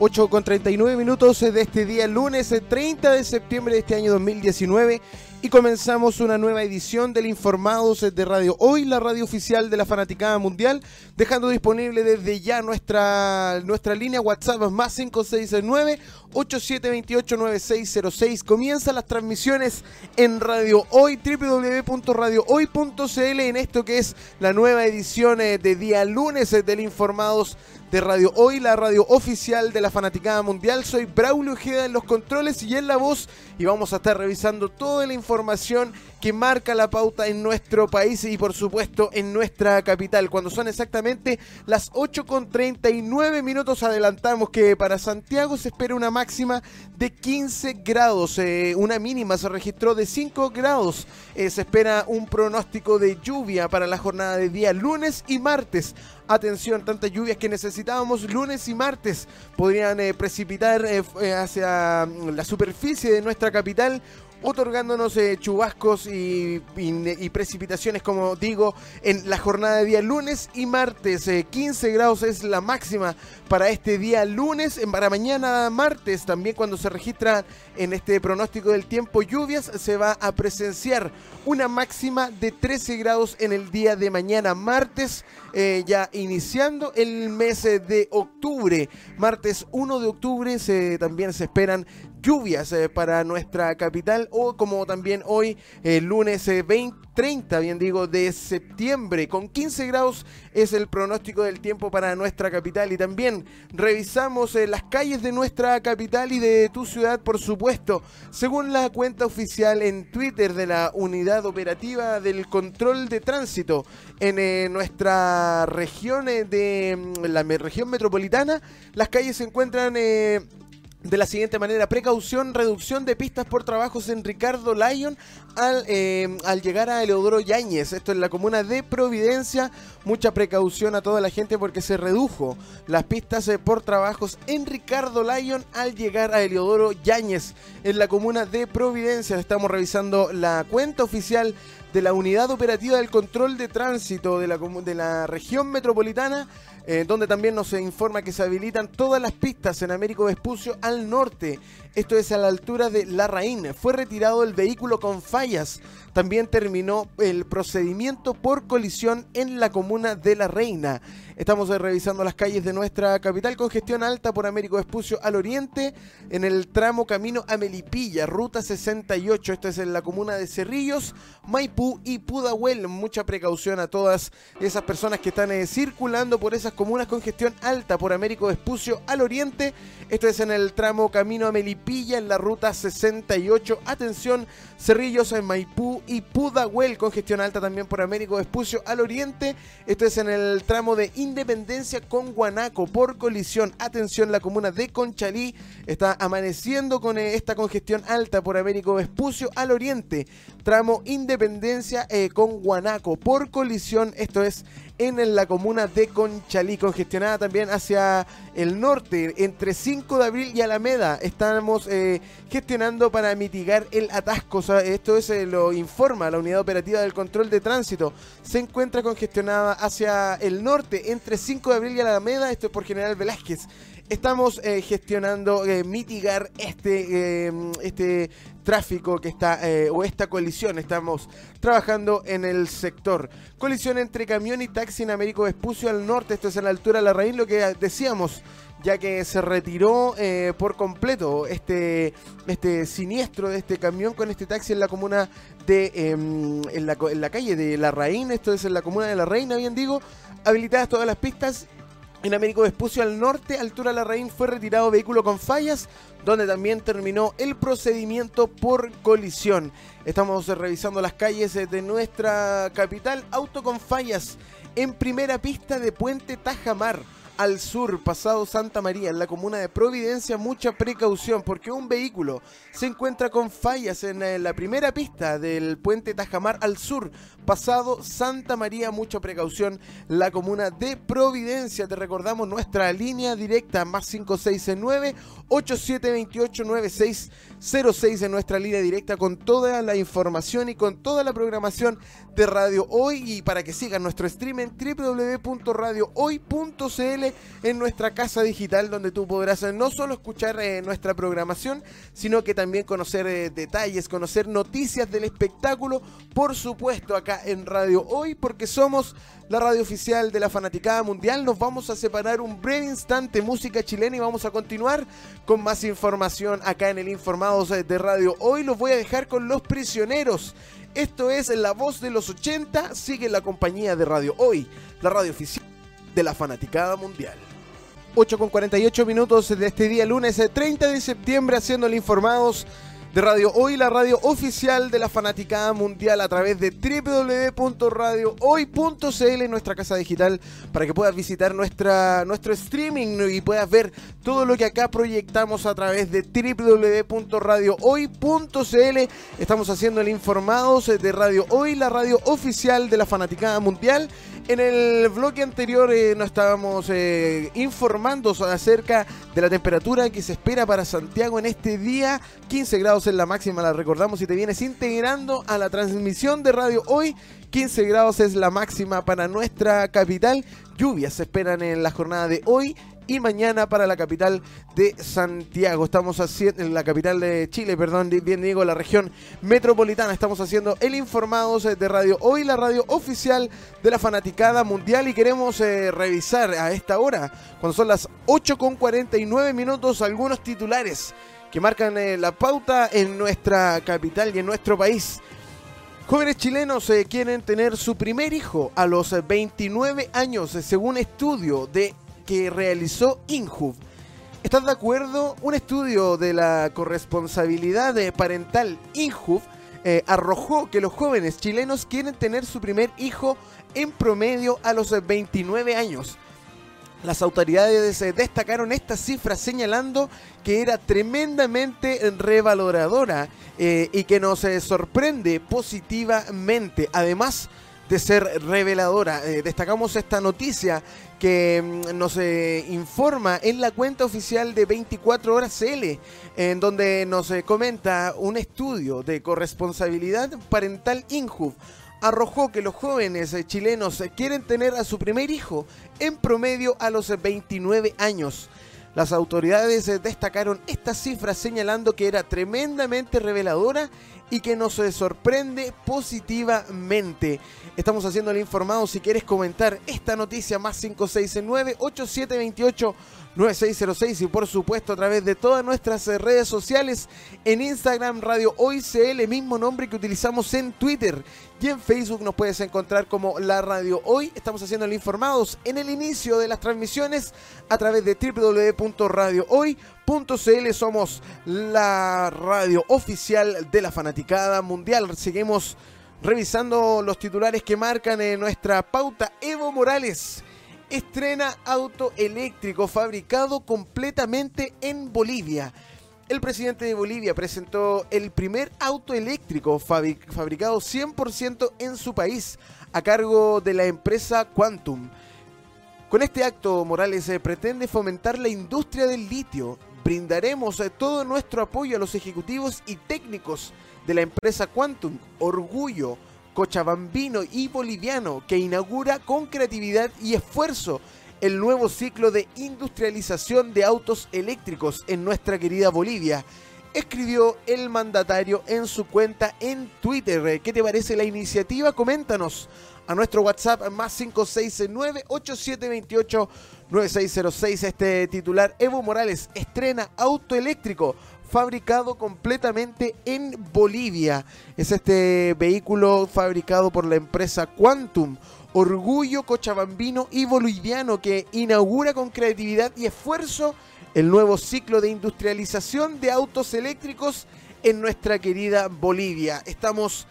8 con 39 minutos de este día lunes 30 de septiembre de este año 2019 y comenzamos una nueva edición del Informados de Radio Hoy, la radio oficial de la Fanaticada Mundial, dejando disponible desde ya nuestra, nuestra línea WhatsApp más 569 87289606. Comienzan las transmisiones en Radio Hoy, www.radiohoy.cl en esto que es la nueva edición eh, de día lunes eh, del Informados de Radio Hoy, la radio oficial de la Fanaticada Mundial. Soy Braulio Ojeda en los controles y en la voz y vamos a estar revisando toda la información que marca la pauta en nuestro país y por supuesto en nuestra capital. Cuando son exactamente las 8 con 39 minutos adelantamos que para Santiago se espera una máxima de 15 grados, eh, una mínima se registró de 5 grados. Eh, se espera un pronóstico de lluvia para la jornada de día lunes y martes. Atención, tantas lluvias que necesitábamos lunes y martes podrían eh, precipitar hacia mm, la superficie de nuestra capital otorgándonos eh, chubascos y, precipitaciones, como digo, en la jornada de día lunes y martes. Eh, 15 grados es la máxima para este día lunes. Para mañana martes, también cuando se registra en este pronóstico del tiempo lluvias, se va a presenciar una máxima de 13 grados en el día de mañana martes, eh, ya iniciando el mes de octubre. Martes 1 de octubre se, también se esperan lluvias eh, para nuestra capital o como también hoy el lunes 20 eh, 30, bien digo, de septiembre. Con 15 grados es el pronóstico del tiempo para nuestra capital. Y también revisamos eh, las calles de nuestra capital y de tu ciudad, por supuesto. Según la cuenta oficial en Twitter de la Unidad Operativa del Control de Tránsito en nuestra región de mm, la región metropolitana, las calles se encuentran de la siguiente manera, precaución, reducción de pistas por trabajos en Ricardo Lyon al, eh, al llegar a Eleodoro Yáñez, esto en la comuna de Providencia, mucha precaución a toda la gente porque se redujo las pistas eh, por trabajos en Ricardo Lyon al llegar a Eleodoro Yáñez, en la comuna de Providencia, estamos revisando la cuenta oficial de la Unidad Operativa del Control de Tránsito de la, de la región metropolitana, eh, donde también nos informa que se habilitan todas las pistas en Américo Vespucio al norte. Esto es a la altura de La Raín. Fue retirado el vehículo con fallas. También terminó el procedimiento por colisión en la comuna de La Reina. Estamos revisando las calles de nuestra capital. Congestión alta por Américo Vespucio al oriente, en el tramo camino a Melipilla, ruta 68. Esto es en la comuna de Cerrillos, Maipú y Pudahuel. Mucha precaución a todas esas personas que están eh, circulando por esas comunas. Congestión alta por Américo Vespucio al oriente. Esto es en el tramo camino a Melipilla, en la ruta 68. Atención, Cerrillos en Maipú y Pudahuel. Congestión alta también por Américo Vespucio al oriente. Esto es en el tramo de Independencia con Guanaco por colisión. Atención, la comuna de Conchalí está amaneciendo con eh, esta congestión alta por Américo Vespucio al oriente. Tramo Independencia eh, con Guanaco por colisión. Esto es en la comuna de Conchalí, congestionada también hacia el norte, entre 5 de abril y Alameda. Estamos eh, gestionando para mitigar el atasco. Esto es, eh, lo informa la unidad operativa del control de tránsito. Se encuentra congestionada hacia el norte, entre 5 de abril y Alameda. Esto es por General Velázquez estamos eh, gestionando eh, mitigar este, eh, este tráfico que está, eh, o esta colisión. Estamos trabajando en el sector. Colisión entre camión y taxi en Américo Vespucio al norte. Esto es en la altura de la raíz, lo que decíamos. Ya que se retiró eh, por completo este, este siniestro de este camión con este taxi en la comuna de. em, la, en la calle de La Reina. Esto es en la comuna de La Reina, bien digo. Habilitadas todas las pistas en Américo Vespucio al norte, altura La Raín, fue retirado vehículo con fallas, donde también terminó el procedimiento por colisión. Estamos eh, revisando las calles eh, de nuestra capital, auto con fallas en primera pista de Puente Tajamar. Al sur, pasado Santa María, en la comuna de Providencia, mucha precaución porque un vehículo se encuentra con fallas en eh, la primera pista del puente Tajamar al sur, pasado Santa María, mucha precaución. La comuna de Providencia, te recordamos nuestra línea directa más 569 8728 9606 en nuestra línea directa con toda la información y con toda la programación de Radio Hoy y para que sigan nuestro stream en www.radiohoy.cl en nuestra casa digital donde tú podrás eh, no solo escuchar eh, nuestra programación, sino que también conocer eh, detalles, conocer noticias del espectáculo, por supuesto acá en Radio Hoy, porque somos la radio oficial de la Fanaticada Mundial. Nos vamos a separar un breve instante música chilena y vamos a continuar con más información acá en el Informados de Radio Hoy. Los voy a dejar con los prisioneros. Esto es La Voz de los 80, sigue la compañía de Radio Hoy, la radio oficial de la Fanaticada Mundial. 8 con 48 minutos de este día lunes 30 de septiembre haciéndole informados de Radio Hoy, la radio oficial de la Fanaticada Mundial a través de www.radiohoy.cl, nuestra casa digital, para que puedas visitar nuestra, nuestro streaming y puedas ver todo lo que acá proyectamos a través de www.radiohoy.cl. Estamos haciendo el informados de Radio Hoy, la radio oficial de la Fanaticada Mundial. En el bloque anterior eh, nos estábamos eh, informando acerca de la temperatura que se espera para Santiago en este día. 15 grados en la máxima, la recordamos si te vienes integrando a la transmisión de radio hoy. 15 grados es la máxima para nuestra capital. Lluvias se esperan en la jornada de hoy y mañana para la capital de Santiago. Estamos haciendo, en la capital de Chile, perdón, bien digo, la región metropolitana. Estamos haciendo el Informados de Radio Hoy, la radio oficial de la Fanaticada Mundial y queremos eh, revisar a esta hora, cuando son las 8 con 49 minutos, algunos titulares que marcan eh, la pauta en nuestra capital y en nuestro país. Jóvenes chilenos eh, quieren tener su primer hijo a los 29 años, según estudio de que realizó INJUV. ¿Estás de acuerdo? Un estudio de la corresponsabilidad parental INJUV eh, arrojó que los jóvenes chilenos quieren tener su primer hijo en promedio a los 29 años. Las autoridades eh, destacaron esta cifra señalando que era tremendamente revaloradora eh, y que nos sorprende positivamente. Además, de ser reveladora. destacamos esta noticia que mm, nos eh, informa en la cuenta oficial de 24 horas L, en donde nos eh, comenta un estudio de corresponsabilidad parental INJUV arrojó que los jóvenes eh, chilenos quieren tener a su primer hijo en promedio a los 29 años. Las autoridades destacaron esta cifra señalando que era tremendamente reveladora y que nos sorprende positivamente. Estamos haciendo el informado. Si quieres comentar esta noticia, más 569-8728. 9606 y por supuesto a través de todas nuestras eh, redes sociales en Instagram Radio Hoy CL, mismo nombre que utilizamos en Twitter y en Facebook nos puedes encontrar como La Radio Hoy. Estamos haciendo el informados en el inicio de las transmisiones a través de www.radiohoy.cl. Somos la radio oficial de la fanaticada mundial. Seguimos revisando los titulares que marcan en nuestra pauta. Evo Morales estrena auto eléctrico fabricado completamente en Bolivia. El presidente de Bolivia presentó el primer auto eléctrico fabricado 100% en su país a cargo de la empresa Quantum. Con este acto, Morales eh, pretende fomentar la industria del litio. Brindaremos eh, todo nuestro apoyo a los ejecutivos y técnicos de la empresa Quantum, orgullo cochabambino y boliviano que inaugura con creatividad y esfuerzo el nuevo ciclo de industrialización de autos eléctricos en nuestra querida Bolivia. Escribió el mandatario en su cuenta en Twitter. ¿Qué te parece la iniciativa? Coméntanos a nuestro WhatsApp más 569-8728-9606. Este titular Evo Morales estrena auto eléctrico fabricado completamente en Bolivia. Es este vehículo fabricado por la empresa Quantum, orgullo cochabambino y boliviano que inaugura con creatividad y esfuerzo el nuevo ciclo de industrialización de autos eléctricos en nuestra querida Bolivia. Estamos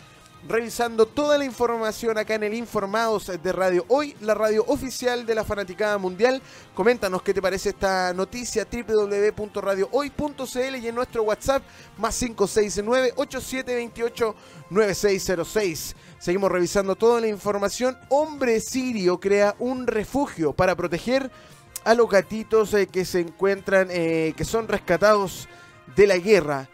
revisando toda la información acá en el Informados de Radio Hoy, la radio oficial de la Fanaticada Mundial. Coméntanos qué te parece esta noticia, www.radiohoy.cl y en nuestro WhatsApp más 569-8728-9606. Seguimos revisando toda la información. Hombre sirio crea un refugio para proteger a los gatitos eh, que se encuentran, eh, que son rescatados de la guerra.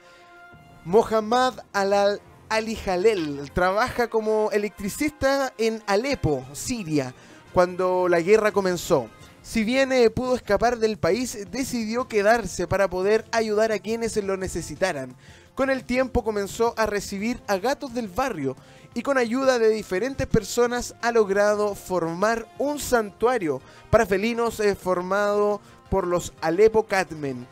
Mohammad Alal Ali Jalel trabaja como electricista en Alepo, Siria, cuando la guerra comenzó. si bien eh, pudo escapar del país, decidió quedarse para poder ayudar a quienes lo necesitaran. Con el tiempo comenzó a recibir a gatos del barrio y con ayuda de diferentes personas ha logrado formar un santuario para felinos eh, formado por los Alepo Catmen,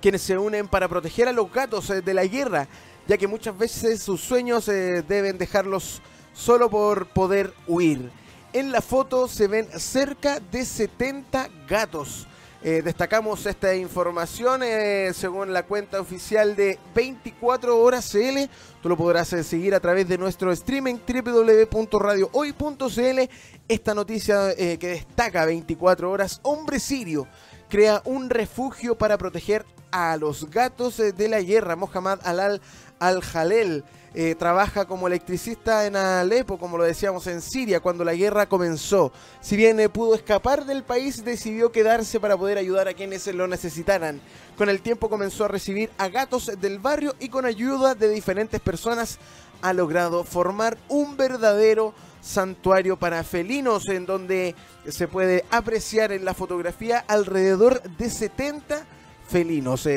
quienes se unen para proteger a los gatos eh, de la guerra, ya que muchas veces sus sueños eh, deben dejarlos solo por poder huir. En la foto se ven cerca de 70 gatos. Eh, destacamos esta información eh, según la cuenta oficial de 24 horas CL. Tú lo podrás seguir a través de nuestro streaming www.radiohoy.cl. Esta noticia que destaca 24 horas, hombre sirio crea un refugio para proteger a los gatos de la guerra. Mohamed Alal Al-Jalel eh, trabaja como electricista en Alepo, como lo decíamos en Siria, cuando la guerra comenzó. Si bien eh, pudo escapar del país, decidió quedarse para poder ayudar a quienes lo necesitaran. Con el tiempo comenzó a recibir a gatos del barrio y con ayuda de diferentes personas ha logrado formar un verdadero santuario para felinos en donde se puede apreciar en la fotografía alrededor de 70 felinos.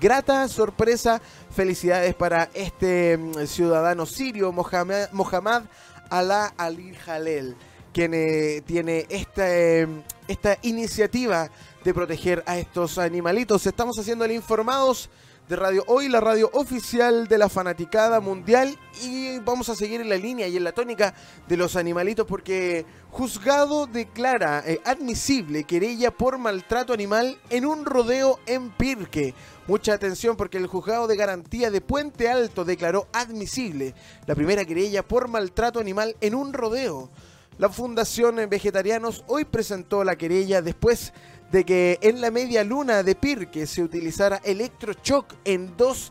Grata sorpresa, felicidades para este mm, ciudadano sirio, Mohamed, Mohamed Alá Ali Jalel, quien eh, tiene esta, eh, esta iniciativa de proteger a estos animalitos. Estamos haciendo el informados de Radio Hoy, la radio oficial de la fanaticada mundial. Y vamos a seguir en la línea y en la tónica de los animalitos porque juzgado declara eh, admisible querella por maltrato animal en un rodeo en Pirque. Mucha atención porque el juzgado de garantía de Puente Alto declaró admisible la primera querella por maltrato animal en un rodeo. La Fundación Vegetarianos hoy presentó la querella después de que en la media luna de Pirque se utilizara electroshock en dos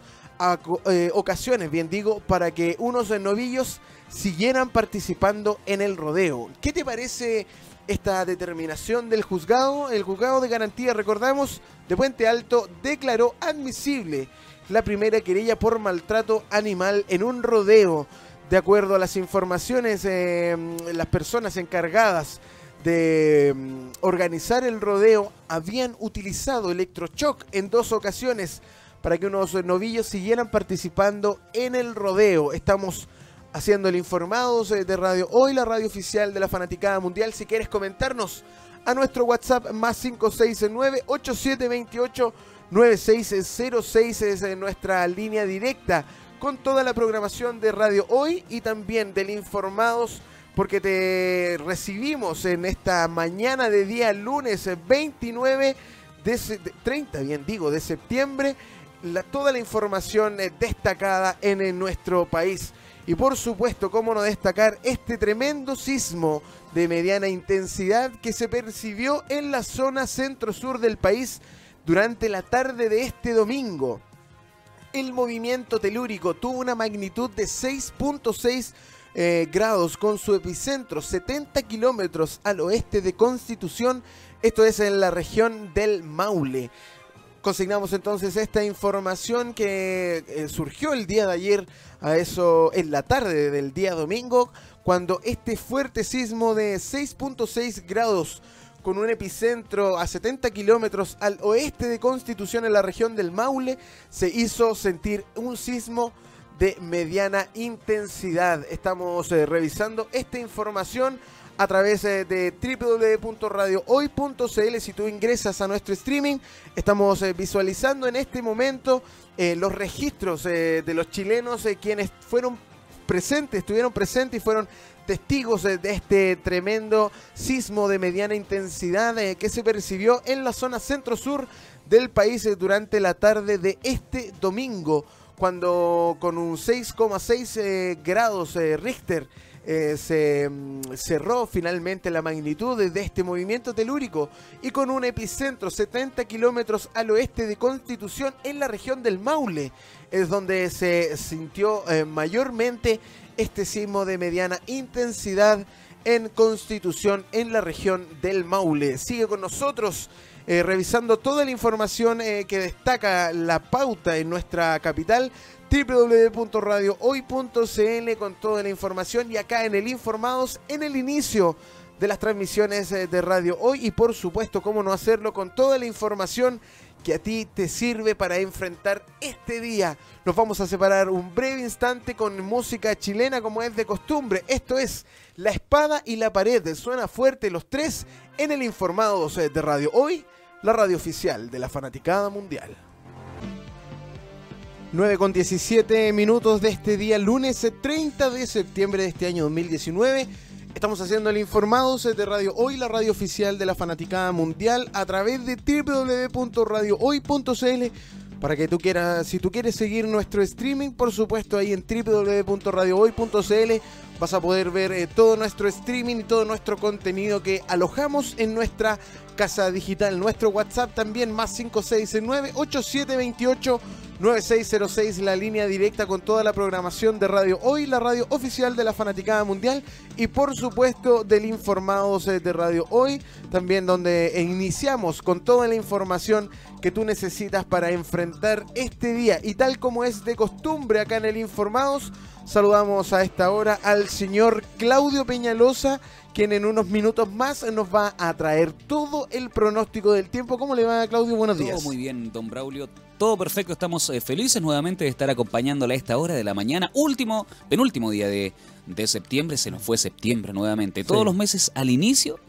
eh, ocasiones, bien digo, para que unos novillos siguieran participando en el rodeo. ¿Qué te parece esta determinación del juzgado? El juzgado de garantía, recordamos, de Puente Alto declaró admisible la primera querella por maltrato animal en un rodeo. De acuerdo a las informaciones, eh, las personas encargadas de mm, organizar el rodeo habían utilizado electroshock en dos ocasiones para que unos novillos siguieran participando en el rodeo. Estamos haciendo el informados de Radio Hoy, la radio oficial de la Fanaticada Mundial. Si quieres comentarnos a nuestro WhatsApp más 569-8728-9606 es eh, nuestra línea directa con toda la programación de Radio Hoy y también del Informados porque te recibimos en esta mañana de día lunes 29 de, 30, bien digo, de septiembre, toda la información eh, destacada en, nuestro país. Y por supuesto, cómo no destacar este tremendo sismo de mediana intensidad que se percibió en la zona centro-sur del país durante la tarde de este domingo. El movimiento telúrico tuvo una magnitud de 6.6 eh, grados con su epicentro 70 kilómetros al oeste de Constitución, esto es en la región del Maule. Consignamos entonces esta información que eh, surgió el día de ayer, a eso en la tarde del día domingo, cuando este fuerte sismo de 6.6 grados con un epicentro a 70 kilómetros al oeste de Constitución en la región del Maule, se hizo sentir un sismo de mediana intensidad. Estamos eh, revisando esta información a través eh, de www.radiohoy.cl. Si tú ingresas a nuestro streaming, estamos eh, visualizando en este momento los registros de los chilenos quienes fueron presentes, estuvieron presentes y fueron testigos de este tremendo sismo de mediana intensidad que se percibió en la zona centro-sur del país durante la tarde de este domingo cuando con un 6,6 eh, grados eh, Richter eh, se mm, cerró finalmente la magnitud de este movimiento telúrico y con un epicentro 70 kilómetros al oeste de Constitución en la región del Maule, es donde se sintió mayormente este sismo de mediana intensidad en Constitución en la región del Maule. Sigue con nosotros eh, revisando toda la información eh, que destaca la pauta en nuestra capital www.radiohoy.cl con toda la información y acá en el Informados en el inicio de las transmisiones eh, de Radio Hoy y por supuesto, cómo no hacerlo con toda la información que a ti te sirve para enfrentar este día. Nos vamos a separar un breve instante con música chilena como es de costumbre. Esto es La Espada y la Pared. Suena fuerte los tres en el Informados de Radio Hoy, la radio oficial de la Fanaticada Mundial. 9 con 17 minutos de este día, lunes 30 de septiembre de este año 2019. Estamos haciendo el Informados de Radio Hoy, la radio oficial de la Fanaticada Mundial, a través de www.radiohoy.cl. Para que tú quieras, si tú quieres seguir nuestro streaming, por supuesto, ahí en www.radiohoy.cl vas a poder ver eh, todo nuestro streaming y todo nuestro contenido que alojamos en nuestra casa digital. Nuestro WhatsApp también, más 569 8728 9606, la línea directa con toda la programación de Radio Hoy, la radio oficial de la Fanaticada Mundial y por supuesto del Informados eh, de Radio Hoy, también donde iniciamos con toda la información que tú necesitas para enfrentar este día. Y tal como es de costumbre acá en el Informados, saludamos a esta hora al señor Claudio Peñalosa quien en unos minutos más nos va a traer todo el pronóstico del tiempo. ¿Cómo le va, Claudio? Buenos días. Todo muy bien, don Braulio. Todo perfecto. Estamos eh, felices nuevamente de estar acompañándole a esta hora de la mañana. Último, penúltimo día de, de septiembre. Se nos fue septiembre nuevamente. Todos los meses al inicio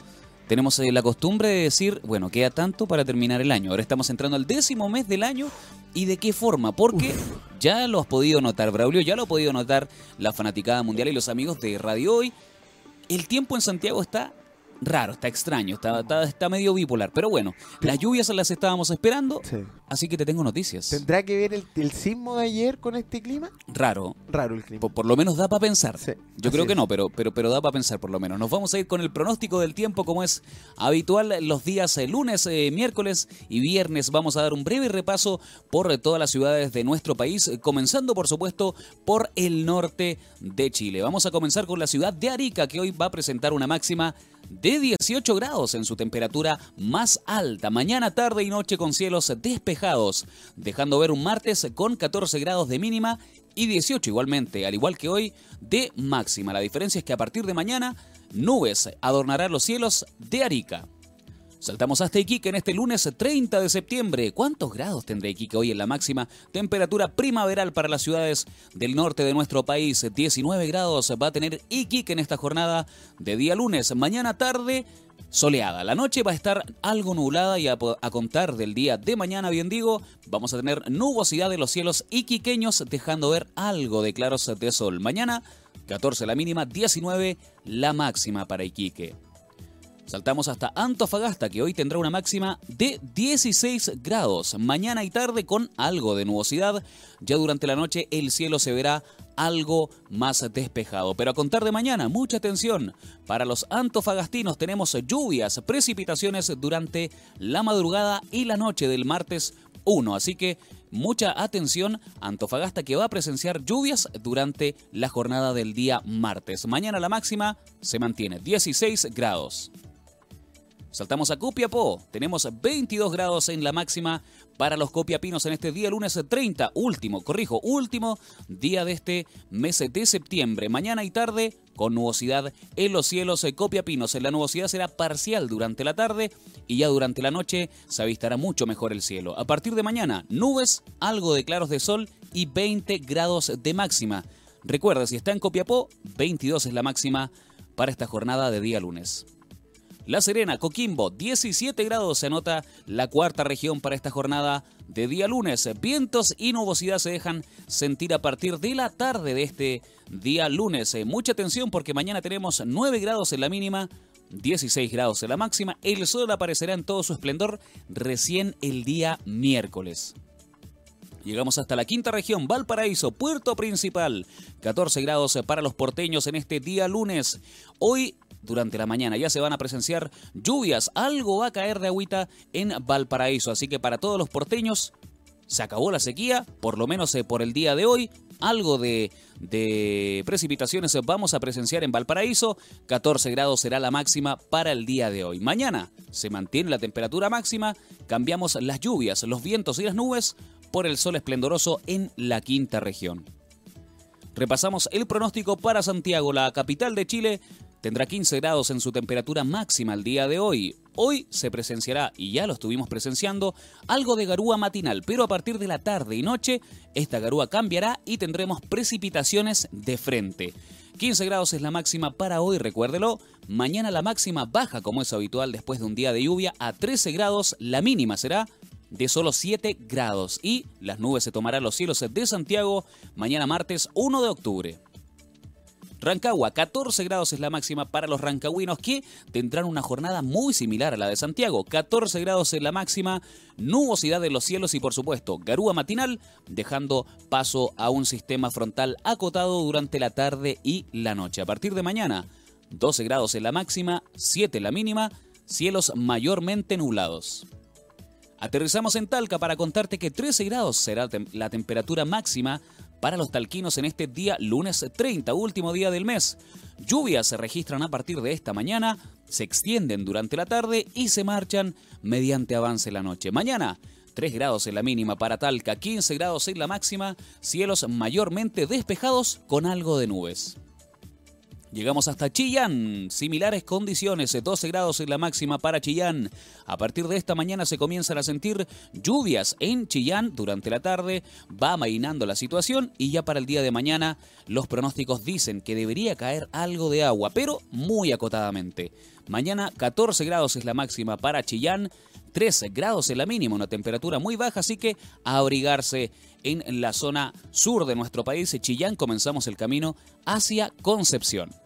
tenemos eh, la costumbre de decir, bueno, queda tanto para terminar el año. Ahora estamos entrando al décimo mes del año. ¿Y de qué forma? Porque ya lo has podido notar, Braulio, ya lo ha podido notar la fanaticada mundial y los amigos de Radio Hoy el tiempo en Santiago está raro, está extraño, está, está, medio bipolar. Pero bueno, las lluvias las estábamos esperando, así que te tengo noticias. ¿Tendrá que ver el, sismo de ayer con este clima? Raro. Raro el clima. Por, lo menos da para pensar. Yo creo que no, pero, pero, pero da para pensar por lo menos. Nos vamos a ir con el pronóstico del tiempo como es habitual los días eh, lunes, eh, miércoles y viernes. Vamos a dar un breve repaso por todas las ciudades de nuestro país, comenzando por supuesto por el norte de Chile. Vamos a comenzar con la ciudad de Arica, que hoy va a presentar una máxima de 18 grados en su temperatura más alta, mañana, tarde y noche con cielos despejados, dejando ver un martes con 14 grados de mínima y 18 igualmente, al igual que hoy, de máxima. La diferencia es que a partir de mañana, nubes adornarán los cielos de Arica. Saltamos hasta Iquique en este lunes 30 de septiembre. ¿Cuántos grados tendrá Iquique hoy en la máxima temperatura primaveral para las ciudades del norte de nuestro país? 19 grados va a tener Iquique en esta jornada de día lunes. Mañana tarde soleada. La noche va a estar algo nublada y a, contar del día de mañana, bien digo, vamos a tener nubosidad de los cielos iquiqueños, dejando ver algo de claros de sol. Mañana, 14 la mínima, 19 la máxima para Iquique. Saltamos hasta Antofagasta, que hoy tendrá una máxima de 16 grados. Mañana y tarde con algo de nubosidad. Ya durante la noche el cielo se verá algo más despejado. Pero a contar de mañana, mucha atención. Para los antofagastinos tenemos lluvias, precipitaciones durante la madrugada y la noche del martes 1. Así que mucha atención, Antofagasta que va a presenciar lluvias durante la jornada del día martes. Mañana la máxima se mantiene 16 grados. Saltamos a Copiapó. Tenemos 22 grados en la máxima para los copiapinos en este día lunes 30, último, corrijo, último día de este mes de septiembre. Mañana y tarde con nubosidad en los cielos de copiapinos. La nubosidad será parcial durante la tarde y ya durante la noche se avistará mucho mejor el cielo. A partir de mañana, nubes, algo de claros de sol y 20 grados de máxima. Recuerda, si está en Copiapó, 22 es la máxima para esta jornada de día lunes. La Serena, Coquimbo, 17 grados se anota la cuarta región para esta jornada de día lunes. Vientos y nubosidad se dejan sentir a partir de la tarde de este día lunes. Eh, mucha atención porque mañana tenemos 9 grados en la mínima, 16 grados en la máxima. El sol aparecerá en todo su esplendor recién el día miércoles. Llegamos hasta la quinta región, Valparaíso, puerto principal. 14 grados para los porteños en este día lunes. Hoy durante la mañana. Ya se van a presenciar lluvias, algo va a caer de agüita en Valparaíso, así que para todos los porteños se acabó la sequía, por lo menos eh, por el día de hoy. Algo de, de, precipitaciones vamos a presenciar en Valparaíso. 14 grados será la máxima para el día de hoy. Mañana se mantiene la temperatura máxima. Cambiamos las lluvias, los vientos y las nubes por el sol esplendoroso en la quinta región. Repasamos el pronóstico para Santiago, la capital de Chile, tendrá 15 grados en su temperatura máxima el día de hoy. Hoy se presenciará, y ya lo estuvimos presenciando, algo de garúa matinal, pero a partir de la tarde y noche esta garúa cambiará y tendremos precipitaciones de frente. 15 grados es la máxima para hoy, recuérdelo. Mañana la máxima baja como es habitual después de un día de lluvia a 13 grados, la mínima será de solo 7 grados y las nubes se tomarán los cielos de Santiago mañana martes 1 de octubre. Rancagua, 14 grados es la máxima para los rancagüinos que tendrán una jornada muy similar a la de Santiago. 14 grados es la máxima, nubosidad en los cielos y por supuesto garúa matinal, dejando paso a un sistema frontal acotado durante la tarde y la noche. A partir de mañana, 12 grados en la máxima, 7 en la mínima, cielos mayormente nublados. Aterrizamos en Talca para contarte que 13 grados será la temperatura máxima para los talquinos en este día lunes 30, último día del mes. Lluvias se registran a partir de esta mañana, se extienden durante la tarde y se marchan mediante avance la noche. Mañana 3 grados en la mínima para Talca, 15 grados en la máxima, cielos mayormente despejados con algo de nubes. Llegamos hasta Chillán, similares condiciones, 12 grados en la máxima para Chillán. A partir de esta mañana se comienzan a sentir lluvias en Chillán durante la tarde, va mainando la situación y ya para el día de mañana los pronósticos dicen que debería caer algo de agua, pero muy acotadamente. Mañana 14 grados es la máxima para Chillán, 13 grados en la mínima, una temperatura muy baja, así que a abrigarse en la zona sur de nuestro país, Chillán, comenzamos el camino hacia Concepción.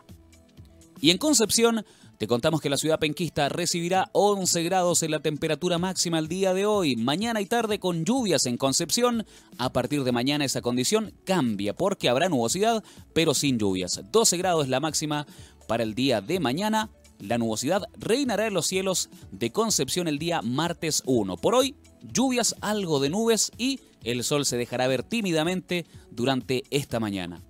Y en Concepción, te contamos que la ciudad penquista recibirá 11 grados en la temperatura máxima el día de hoy, mañana y tarde con lluvias en Concepción. A partir de mañana esa condición cambia porque habrá nubosidad, pero sin lluvias. 12 grados es la máxima para el día de mañana. La nubosidad reinará en los cielos de Concepción el día martes 1. Por hoy, lluvias, algo de nubes y el sol se dejará ver tímidamente durante esta mañana.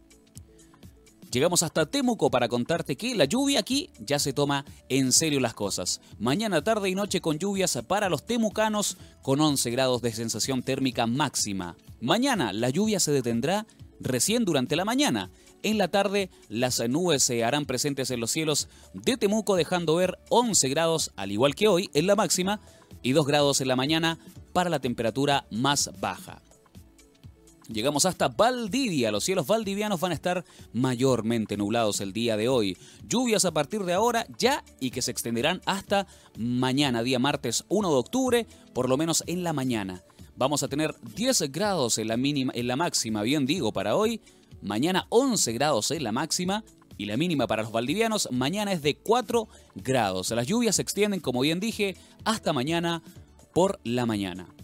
Llegamos hasta Temuco para contarte que la lluvia aquí ya se toma en serio las cosas. Mañana, tarde y noche con lluvias para los temucanos con 11 grados de sensación térmica máxima. Mañana la lluvia se detendrá recién durante la mañana. En la tarde las nubes se harán presentes en los cielos de Temuco dejando ver 11 grados al igual que hoy en la máxima y 2 grados en la mañana para la temperatura más baja. Llegamos hasta Valdivia. Los cielos valdivianos van a estar mayormente nublados el día de hoy. Lluvias a partir de ahora ya y que se extenderán hasta mañana, día martes 1 de octubre, por lo menos en la mañana. Vamos a tener 10 grados en la, mínima, en la máxima, bien digo, para hoy. Mañana 11 grados en la máxima y la mínima para los valdivianos mañana es de 4 grados. Las lluvias se extienden, como bien dije, hasta mañana por la mañana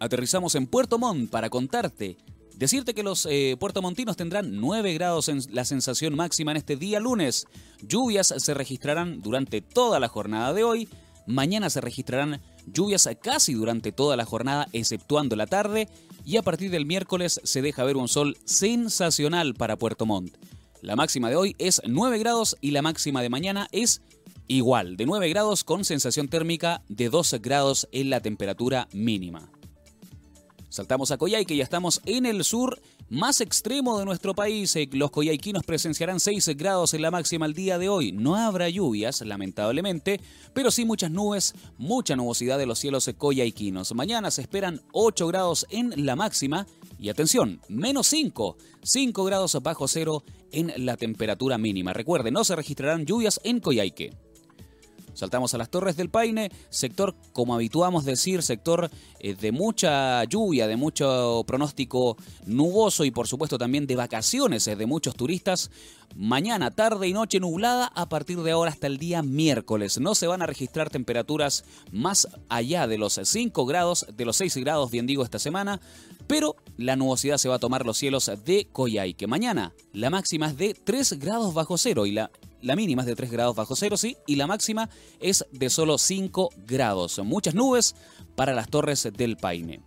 aterrizamos en Puerto Montt para contarte. Decirte que los eh, puertomontinos tendrán 9 grados en la sensación máxima en este día lunes. Lluvias se registrarán durante toda la jornada de hoy. Mañana se registrarán lluvias casi durante toda la jornada, exceptuando la tarde. Y a partir del miércoles se deja ver un sol sensacional para Puerto Montt. La máxima de hoy es 9 grados y la máxima de mañana es igual, de 9 grados con sensación térmica de 12 grados en la temperatura mínima. Saltamos a Coyhaique y ya estamos en el sur más extremo de nuestro país. Eh, los coyhaiquinos presenciarán 6 grados en la máxima el día de hoy. No habrá lluvias, lamentablemente, pero sí muchas nubes, mucha nubosidad de los cielos coyhaiquinos. Mañana se esperan 8 grados en la máxima y atención, menos 5, 5 grados bajo cero en la temperatura mínima. Recuerden, no se registrarán lluvias en Coyhaique. Saltamos a las Torres del Paine, sector, como habituamos decir, sector eh, de mucha lluvia, de mucho pronóstico nuboso y por supuesto también de vacaciones eh, de muchos turistas. Mañana, tarde y noche nublada a partir de ahora hasta el día miércoles. No se van a registrar temperaturas más allá de los 5 grados, de los 6 grados, bien digo, esta semana. Pero la nubosidad se va a tomar los cielos de Coyhaique. Mañana la máxima es de 3 grados bajo cero y la la mínima es de 3 grados bajo cero, sí, y la máxima es de solo 5 grados. Muchas nubes para las torres del Paine.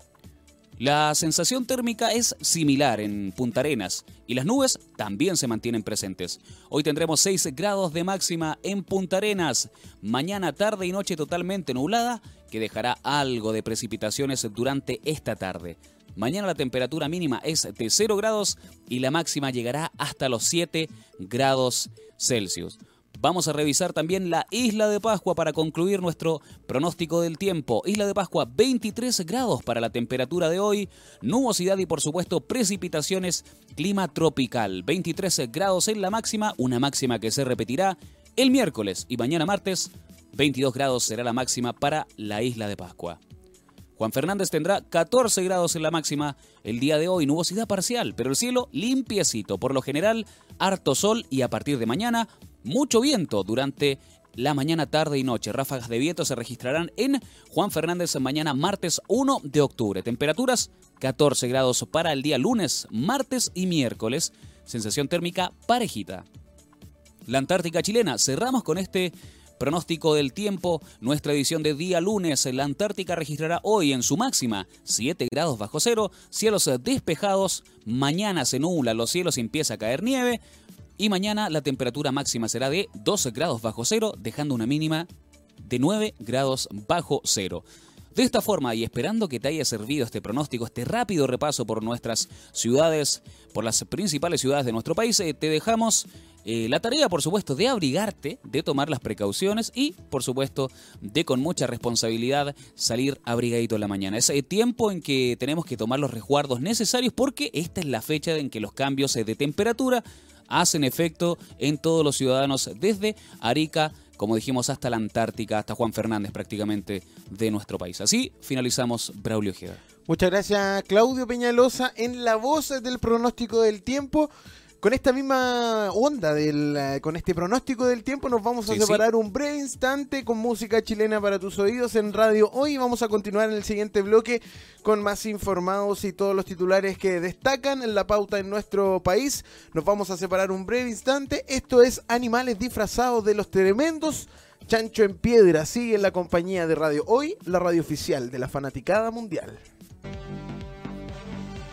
La sensación térmica es similar en Punta Arenas y las nubes también se mantienen presentes. Hoy tendremos 6 grados de máxima en Punta Arenas. Mañana tarde y noche totalmente nublada que dejará algo de precipitaciones durante esta tarde. Mañana la temperatura mínima es de 0 grados y la máxima llegará hasta los 7 grados Celsius. Vamos a revisar también la isla de Pascua para concluir nuestro pronóstico del tiempo. Isla de Pascua, 23 grados para la temperatura de hoy, nubosidad y por supuesto precipitaciones, clima tropical. 23 grados en la máxima, una máxima que se repetirá el miércoles y mañana martes. 22 grados será la máxima para la isla de Pascua. Juan Fernández tendrá 14 grados en la máxima el día de hoy, nubosidad parcial, pero el cielo limpiecito. Por lo general, harto sol y a partir de mañana, mucho viento durante la mañana, tarde y noche. Ráfagas de viento se registrarán en Juan Fernández mañana martes 1 de octubre. Temperaturas 14 grados para el día lunes, martes y miércoles. Sensación térmica parejita. La Antártica chilena. Cerramos con este Pronóstico del tiempo, nuestra edición de día lunes, la Antártica registrará hoy en su máxima 7 grados bajo cero, cielos despejados, mañana se nubla los cielos y empieza a caer nieve, y mañana la temperatura máxima será de 12 grados bajo cero, dejando una mínima de 9 grados bajo cero. De esta forma, y esperando que te haya servido este pronóstico, este rápido repaso por nuestras ciudades, por las principales ciudades de nuestro país, eh, te dejamos eh, la tarea, por supuesto, de abrigarte, de tomar las precauciones y, por supuesto, de con mucha responsabilidad salir abrigadito en la mañana. Es el tiempo en que tenemos que tomar los resguardos necesarios porque esta es la fecha en que los cambios de temperatura hacen efecto en todos los ciudadanos desde Arica, como dijimos, hasta la Antártica, hasta Juan Fernández prácticamente de nuestro país. Así finalizamos Braulio Ojeda. Muchas gracias Claudio Peñalosa en la voz del pronóstico del tiempo con esta misma onda, del, eh, con este pronóstico del tiempo, nos vamos a separar un breve instante con música chilena para tus oídos en radio. Hoy vamos a continuar en el siguiente bloque con más informados y todos los titulares que destacan en la pauta en nuestro país. Nos vamos a separar un breve instante. Esto es Animales disfrazados de los tremendos. Chancho en Piedra sigue en la compañía de Radio Hoy, la radio oficial de la fanaticada mundial.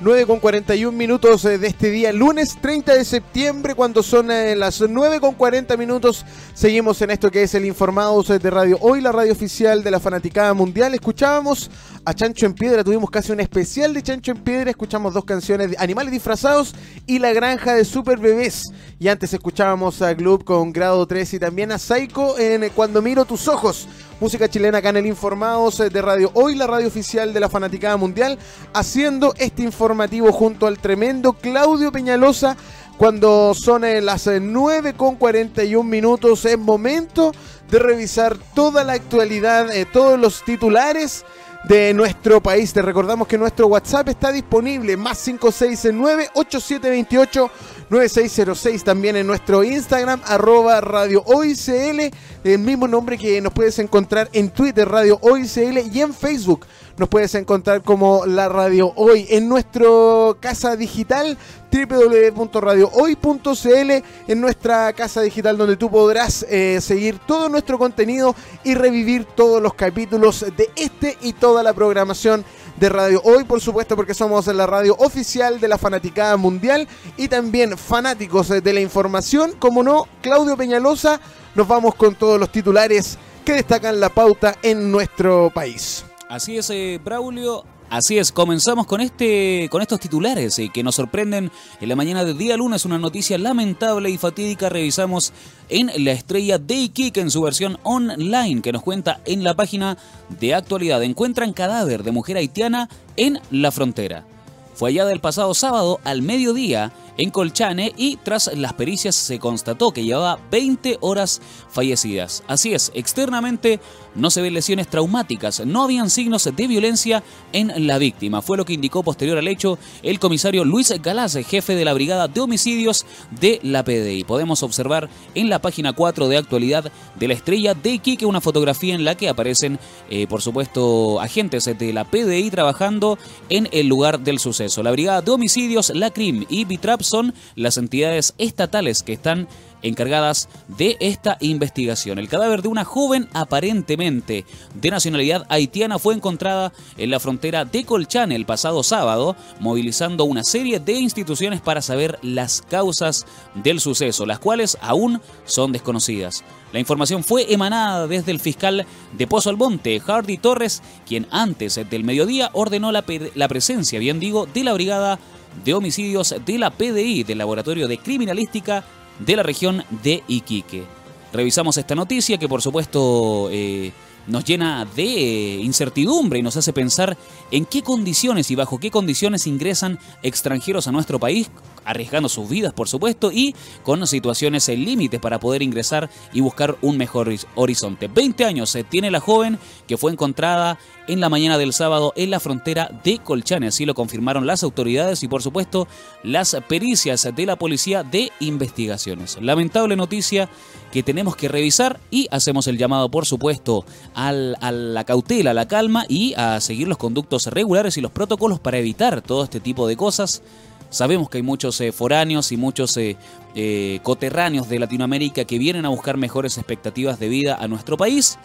9 con 41 minutos eh, de este día, lunes 30 de septiembre, cuando son eh, las 9 con 40 minutos. Seguimos en esto que es el Informados de Radio Hoy, la radio oficial de la Fanaticada Mundial. Escuchábamos a Chancho en Piedra, tuvimos casi un especial de Chancho en Piedra. Escuchamos dos canciones de Animales Disfrazados y La Granja de Super Bebés. Y antes escuchábamos a Gloop con Grado 3 y también a Psycho en Cuando Miro Tus Ojos música chilena acá Informados de Radio Hoy, la radio oficial de la Fanaticada Mundial, haciendo este informativo junto al tremendo Claudio Peñalosa. Cuando son eh, las 9 eh, con 41 minutos, es momento de revisar toda la actualidad, eh, todos los titulares de nuestro país. Te recordamos que nuestro WhatsApp está disponible, más 569 8728 9606 también en nuestro Instagram, arroba Radio OICL, el mismo nombre que nos puedes encontrar en Twitter, Radio OICL, y en Facebook nos puedes encontrar como la Radio Hoy. En nuestro casa digital, www.radiohoy.cl, en nuestra casa digital donde tú podrás eh, seguir todo nuestro contenido y revivir todos los capítulos de este y toda la programación de Radio Hoy, por supuesto, porque somos la radio oficial de la Fanaticada Mundial y también fanáticos de la información. Como no, Claudio Peñalosa, nos vamos con todos los titulares que destacan la pauta en nuestro país. Así es, eh, Braulio. Así es, comenzamos con este con estos titulares eh, que nos sorprenden en la mañana del día lunes, una noticia lamentable y fatídica revisamos en La Estrella de Iquique en su versión online que nos cuenta en la página de actualidad. Encuentran cadáver de mujer haitiana en la frontera. Fue hallada el pasado sábado al mediodía en Colchane y tras las pericias se constató que llevaba 20 horas fallecidas. Así es, externamente no se ven lesiones traumáticas, no habían signos de violencia en la víctima. Fue lo que indicó posterior al hecho el comisario Luis Galaz, jefe de la Brigada de Homicidios de la PDI. Podemos observar en la página 4 de actualidad de la estrella de Iquique una fotografía en la que aparecen, eh, por supuesto, agentes de la PDI trabajando en el lugar del suceso. La Brigada de Homicidios, la CRIM y Bitraps son las entidades estatales que están encargadas de esta investigación. El cadáver de una joven aparentemente de nacionalidad haitiana fue encontrada en la frontera de Colchane el pasado sábado, movilizando una serie de instituciones para saber las causas del suceso, las cuales aún son desconocidas. La información fue emanada desde el fiscal de Pozo Almonte, Hardy Torres, quien antes del mediodía ordenó la, la presencia, bien digo, de la brigada de homicidios de la PDI, del Laboratorio de Criminalística de la región de Iquique. revisamos esta noticia que por supuesto eh, nos llena de incertidumbre y nos hace pensar en qué condiciones y bajo qué condiciones ingresan extranjeros a nuestro país arriesgando sus vidas, por supuesto, y con situaciones en límites para poder ingresar y buscar un mejor horizonte. 20 años se tiene la joven que fue encontrada en la mañana del sábado en la frontera de Colchane. Así lo confirmaron las autoridades y, por supuesto, las pericias de la Policía de Investigaciones. Lamentable noticia que tenemos que revisar y hacemos el llamado, por supuesto, a la cautela, a la calma y a seguir los conductos regulares y los protocolos para evitar todo este tipo de cosas. Sabemos que hay muchos eh, foráneos y muchos eh, eh, coterráneos de Latinoamérica que vienen a buscar mejores expectativas de vida a nuestro país,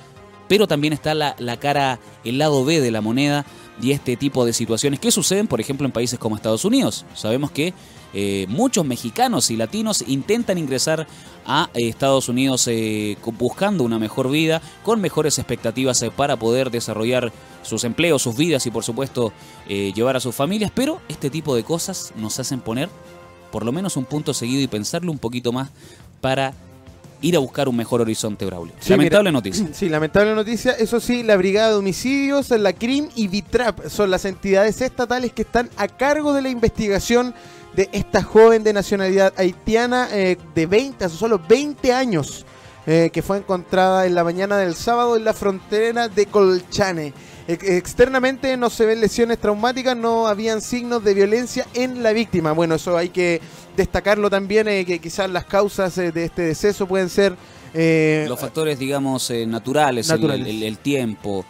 pero también está la, la cara, el lado B de la moneda y este tipo de situaciones que suceden, por ejemplo, en países como Estados Unidos. Sabemos que eh, muchos mexicanos y latinos intentan ingresar a Estados Unidos eh, buscando una mejor vida, con mejores expectativas eh, para poder desarrollar sus empleos, sus vidas y por supuesto llevar a sus familias, pero este tipo de cosas nos hacen poner por lo menos un punto seguido y pensarlo un poquito más para ir a buscar un mejor horizonte, Braulio. lamentable noticia. Sí, lamentable noticia. Eso sí, la Brigada de Homicidios, la CRIM y VITRAP son las entidades estatales que están a cargo de la investigación de esta joven de nacionalidad haitiana eh, de 20, a solo 20 años, eh, que fue encontrada en la mañana del sábado en la frontera de Colchane. externamente no se ven lesiones traumáticas, no habían signos de violencia en la víctima. Bueno, eso hay que destacarlo también, eh, que quizás las causas eh, de este deceso pueden ser... Eh, Los factores, digamos, naturales, El, tiempo,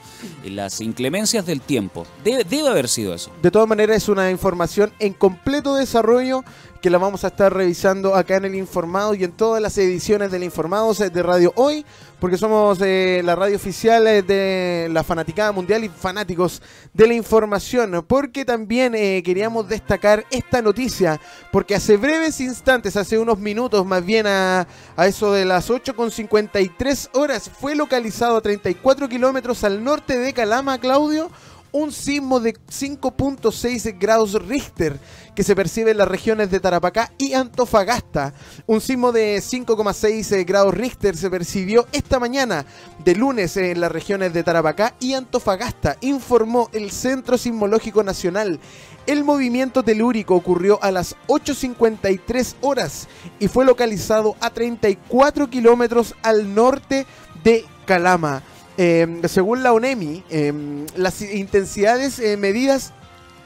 las inclemencias del tiempo. Debe, debe haber sido eso. De todas maneras, es una información en completo desarrollo que la vamos a estar revisando acá en el Informado y en todas las ediciones del Informado de Radio Hoy, porque somos eh, la radio oficial eh, de la Fanaticada Mundial y fanáticos de la información, porque también eh, queríamos destacar esta noticia, porque hace breves instantes, hace unos minutos más bien a, a eso de las 8.53 horas, fue localizado a 34 kilómetros al norte de Calama, Claudio, un sismo de 5.6 grados Richter que se percibe en las regiones de Tarapacá y Antofagasta. Un sismo de 5,6 grados Richter se percibió esta mañana de lunes en las regiones de Tarapacá y Antofagasta, informó el Centro Sismológico Nacional. El movimiento telúrico ocurrió a las 8.53 horas y fue localizado a 34 kilómetros al norte de Calama. Em, según la ONEMI, em, las intensidades eh, medidas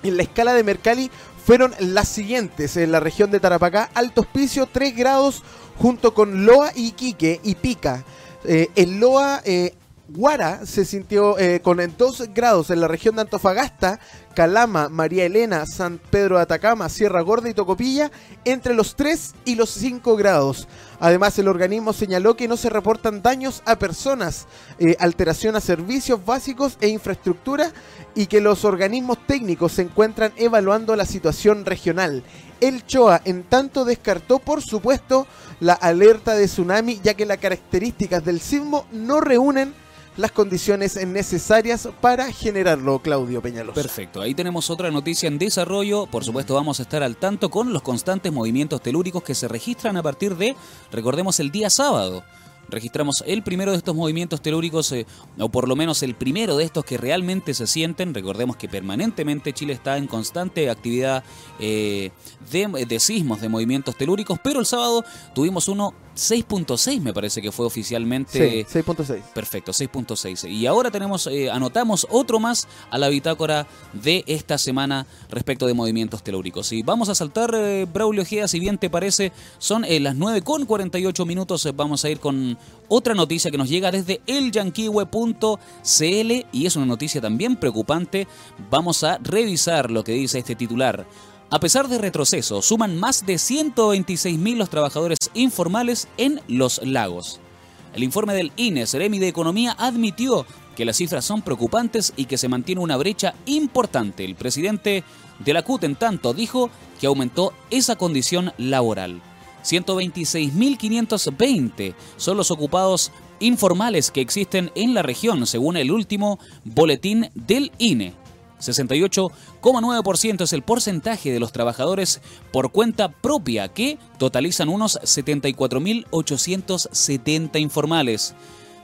en la escala de Mercalli fueron las siguientes. En la región de Tarapacá, Alto Hospicio 3 grados junto con Loa, Iquique y Pica. Eh, en Loa, eh, Guara se sintió eh, con 2 grados en la región de Antofagasta, Calama, María Elena, San Pedro de Atacama, Sierra Gorda y Tocopilla entre los 3 y los 5 grados. Además, el organismo señaló que no se reportan daños a personas, eh, alteración a servicios básicos e infraestructura y que los organismos técnicos se encuentran evaluando la situación regional. El CHOA, en tanto, descartó, por supuesto, la alerta de tsunami, ya que las características del sismo no reúnen las condiciones necesarias para generarlo, Claudio Peñalos. Perfecto, ahí tenemos otra noticia en desarrollo. Por supuesto, vamos a estar al tanto con los constantes movimientos telúricos que se registran a partir de, recordemos, el día sábado registramos el primero de estos movimientos telúricos, eh, o por lo menos el primero de estos que realmente se sienten. Recordemos que permanentemente Chile está en constante actividad eh, de, sismos, de movimientos telúricos, pero el sábado tuvimos uno 6.6 me parece que fue oficialmente. Sí, 6.6. Perfecto, 6.6. Y ahora tenemos, eh, anotamos otro más a la bitácora de esta semana respecto de movimientos telúricos. Y vamos a saltar, eh, Braulio Gea, si bien te parece, son eh, las 9 con 48 minutos. vamos a ir con otra noticia que nos llega desde elyanquiwe.cl y es una noticia también preocupante. Vamos a revisar lo que dice este titular. A pesar de retroceso, suman más de 126.000 los trabajadores informales en los lagos. El informe del INE, Seremi de Economía, admitió que las cifras son preocupantes y que se mantiene una brecha importante. El presidente de la CUT, en tanto, dijo que aumentó esa condición laboral. 126.520 son los ocupados informales que existen en la región, según el último boletín del INE. 68,9% es el porcentaje de los trabajadores por cuenta propia, que totalizan unos 74.870 informales.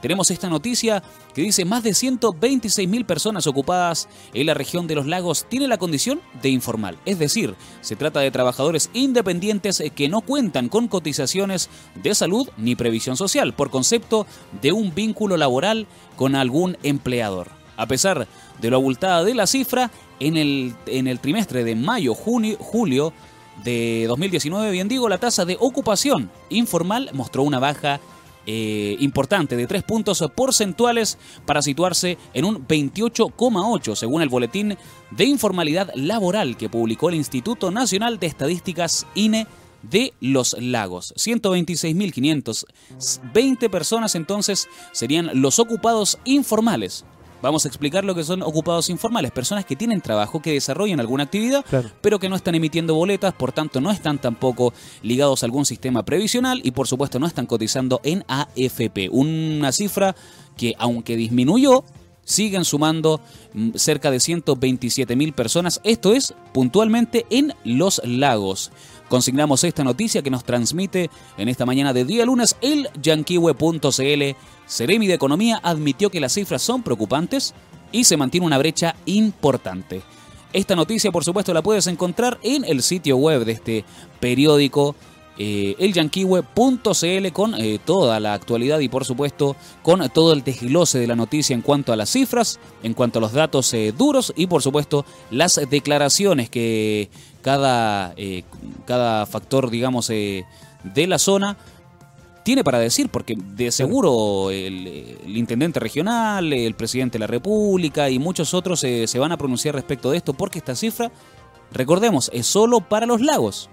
Tenemos esta noticia que dice más de 126.000 personas ocupadas en la región de los lagos tienen la condición de informal. Es decir, se trata de trabajadores independientes que no cuentan con cotizaciones de salud ni previsión social por concepto de un vínculo laboral con algún empleador. A pesar de lo abultada de la cifra, en el, en el trimestre de mayo, junio, julio de 2019, bien digo, la tasa de ocupación informal mostró una baja eh, importante de tres puntos porcentuales para situarse en un 28,8 según el boletín de informalidad laboral que publicó el Instituto Nacional de Estadísticas INE de los lagos. 126.520 personas entonces serían los ocupados informales Vamos a explicar lo que son ocupados informales, personas que tienen trabajo, que desarrollan alguna actividad, pero que no están emitiendo boletas, por tanto no están tampoco ligados a algún sistema previsional y por supuesto no están cotizando en AFP. Una cifra que aunque disminuyó, siguen sumando mm, cerca de 127 mil personas. Esto es puntualmente en los lagos. Consignamos esta noticia que nos transmite en esta mañana de día lunes el yanquiwe.cl Ceremi de Economía admitió que las cifras son preocupantes y se mantiene una brecha importante. Esta noticia, por supuesto, la puedes encontrar en el sitio web de este periódico, eh, con eh, toda la actualidad y, por supuesto, con todo el desglose de la noticia en cuanto a las cifras, en cuanto a los datos eh, duros y, por supuesto, las declaraciones que cada, eh, cada factor, digamos, de la zona tiene para decir, porque de seguro el, intendente regional, el presidente de la República y muchos otros se van a pronunciar respecto de esto, porque esta cifra, recordemos, es solo para los lagos.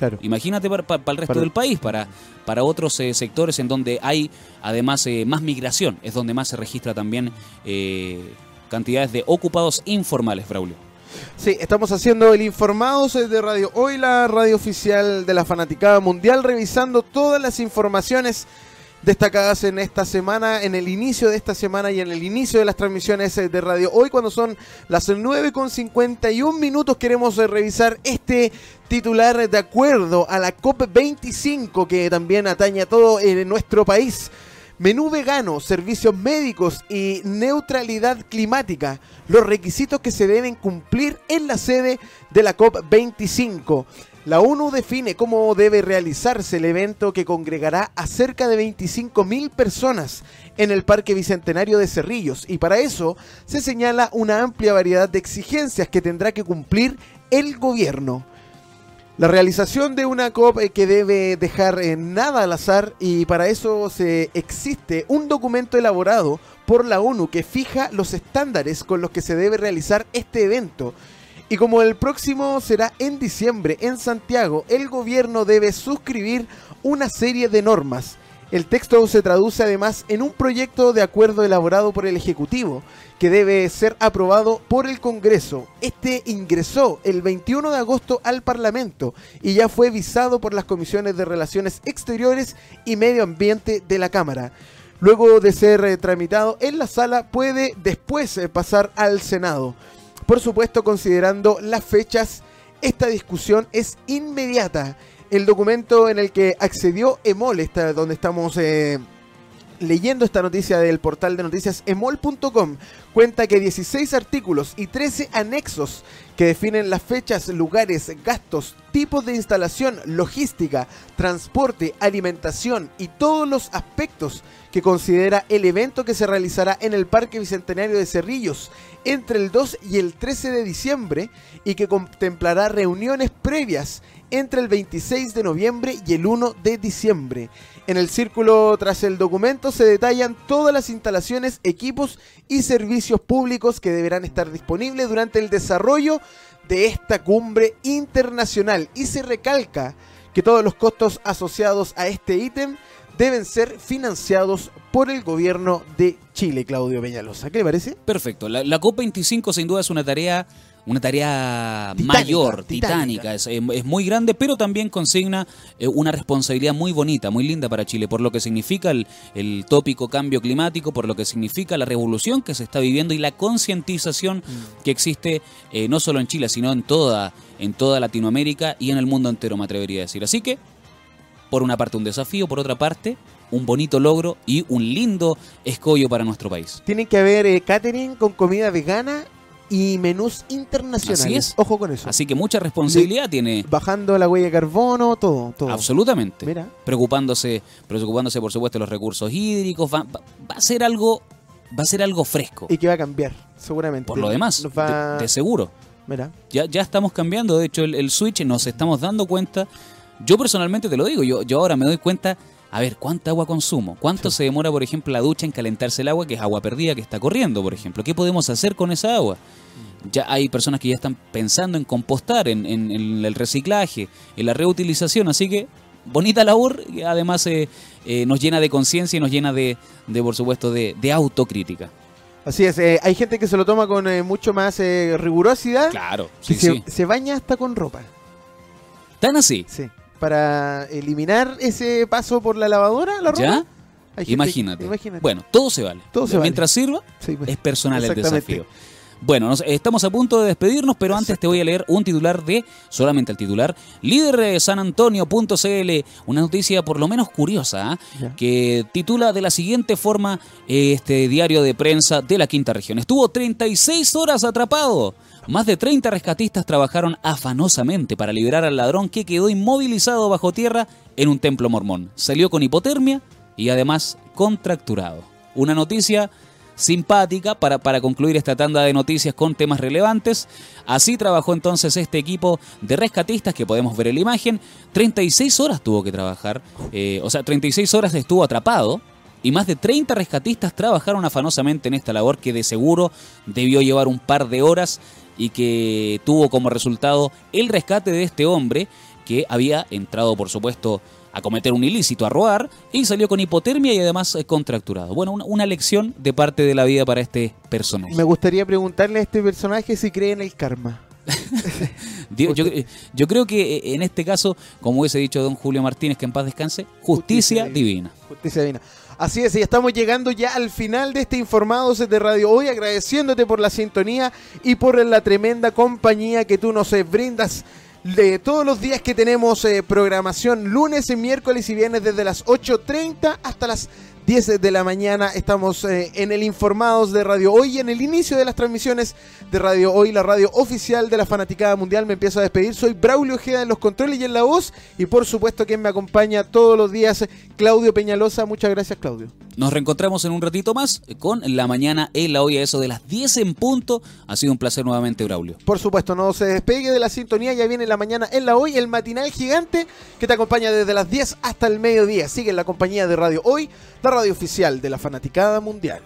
Claro. Imagínate para, el resto del país, para, para otros eh, sectores en donde hay además eh, más migración, es donde más se registra también eh, cantidades de ocupados informales, Braulio. Sí, estamos haciendo el Informados de Radio Hoy, la radio oficial de la Fanaticada Mundial, revisando todas las informaciones destacadas en esta semana, en el inicio de esta semana y en el inicio de las transmisiones de Radio Hoy, cuando son las 9 con 51 minutos, queremos revisar este titular de acuerdo a la COP25 que también atañe a todo en nuestro país. Menú vegano, servicios médicos y neutralidad climática, los requisitos que se deben cumplir en la sede de la COP25. La ONU define cómo debe realizarse el evento que congregará a cerca de 25.000 personas en el Parque Bicentenario de Cerrillos y para eso se señala una amplia variedad de exigencias que tendrá que cumplir el gobierno. La realización de una COP eh, que debe dejar eh, nada al azar y para eso se existe un documento elaborado por la ONU que fija los estándares con los que se debe realizar este evento. Y como el próximo será en diciembre en Santiago, el gobierno debe suscribir una serie de normas el texto se traduce además en un proyecto de acuerdo elaborado por el Ejecutivo, que debe ser aprobado por el Congreso. Este ingresó el 21 de agosto al Parlamento y ya fue visado por las comisiones de Relaciones Exteriores y Medio Ambiente de la Cámara. Luego de ser eh, tramitado en la sala, puede después eh, pasar al Senado. Por supuesto, considerando las fechas, esta discusión es inmediata el documento en el que accedió Emol, donde estamos eh, leyendo esta noticia del portal de noticias emol.com, cuenta que 16 artículos y 13 anexos que definen las fechas, lugares, gastos, tipos de instalación, logística, transporte, alimentación y todos los aspectos que considera el evento que se realizará en el Parque Bicentenario de Cerrillos entre el 2 y el 13 de diciembre y que contemplará reuniones previas entre el 26 de noviembre y el 1 de diciembre. En el círculo tras el documento se detallan todas las instalaciones, equipos y servicios públicos que deberán estar disponibles durante el desarrollo de esta cumbre internacional y se recalca que todos los costos asociados a este ítem deben ser financiados por el gobierno de Chile, Claudio Peñalosa. ¿Qué le parece? Perfecto. La, la COP25 sin duda es una tarea una tarea mayor, titánica, Es, muy grande, pero también consigna eh, una responsabilidad muy bonita, muy linda para Chile, por lo que significa el, tópico cambio climático, por lo que significa la revolución que se está viviendo y la concientización mm. que existe eh, no solo en Chile, sino en toda, en toda Latinoamérica y en el mundo entero, me atrevería a decir. Así que, por una parte un desafío, por otra parte un bonito logro y un lindo escollo para nuestro país. Tiene que haber eh, catering con comida vegana y menús internacionales. Así es. Ojo con eso. Así que mucha responsabilidad tiene. Bajando la huella de carbono, todo, todo. Absolutamente. Mira. Preocupándose, preocupándose por supuesto de los recursos hídricos. Va, a ser algo, va a ser algo fresco. Y que va a cambiar, seguramente. Por lo demás, de, seguro. Mira. Ya, ya estamos cambiando, de hecho, el, switch, nos estamos dando cuenta. Yo personalmente te lo digo, yo, yo ahora me doy cuenta a ver, ¿cuánta agua consumo? ¿Cuánto se demora, por ejemplo, la ducha en calentarse el agua, que es agua perdida que está corriendo, por ejemplo? ¿Qué podemos hacer con esa agua? Ya hay personas que ya están pensando en compostar, en, el reciclaje, en la reutilización, así que bonita labor, y además eh, eh, nos llena de conciencia y nos llena de, por supuesto, de, autocrítica. Así es, eh, hay gente que se lo toma con mucho más rigurosidad. Claro, sí, se, se baña hasta con ropa. ¿Tan así? Sí para eliminar ese paso por la lavadora, la ropa. ¿Ya? Imagínate. Bueno, todo se vale. Todo se Mientras sirva, pues. es personal el desafío. Bueno, estamos a punto de despedirnos, pero antes te voy a leer un titular de, solamente el titular, líder de sanantonio.cl, una noticia por lo menos curiosa, ¿ah? que titula de la siguiente forma este diario de prensa de la quinta región. Estuvo 36 horas atrapado. Más de 30 rescatistas trabajaron afanosamente para liberar al ladrón que quedó inmovilizado bajo tierra en un templo mormón. Salió con hipotermia y además contracturado. Una noticia simpática para, para concluir esta tanda de noticias con temas relevantes. Así trabajó entonces este equipo de rescatistas que podemos ver en la imagen. 36 horas tuvo que trabajar, eh, o sea, 36 horas estuvo atrapado. Y más de 30 rescatistas trabajaron afanosamente en esta labor que de seguro debió llevar un par de horas y que tuvo como resultado el rescate de este hombre que había entrado, por supuesto, a cometer un ilícito, a robar, y salió con hipotermia y además eh, contracturado. Bueno, una, lección de parte de la vida para este personaje. Me gustaría preguntarle a este personaje si cree en el karma. yo, creo que eh, en este caso, como hubiese dicho don Julio Martínez, que en paz descanse, justicia, divina. Justicia divina. Así es, y estamos llegando ya al final de este Informados de Radio Hoy, agradeciéndote por la sintonía y por la tremenda compañía que tú nos eh, brindas de todos los días que tenemos eh, programación, lunes, miércoles y viernes desde las 8.30 hasta las 10 de la mañana. Estamos eh, en el Informados de Radio Hoy y en el inicio de las transmisiones de Radio Hoy, la radio oficial de la Fanaticada Mundial. Me empiezo a despedir. Soy Braulio Ojeda en los controles y en la voz. Y por supuesto, quien me acompaña todos los días, Claudio Peñalosa. Muchas gracias, Claudio. Nos reencontramos en un ratito más con la mañana en la hoy a eso de las 10 en punto. Ha sido un placer nuevamente, Braulio. Por supuesto, no se despegue de la sintonía. Ya viene la mañana en la hoy, el matinal gigante que te acompaña desde las 10 hasta el mediodía. Sigue en la compañía de Radio Hoy, la radio oficial de la Fanaticada Mundial.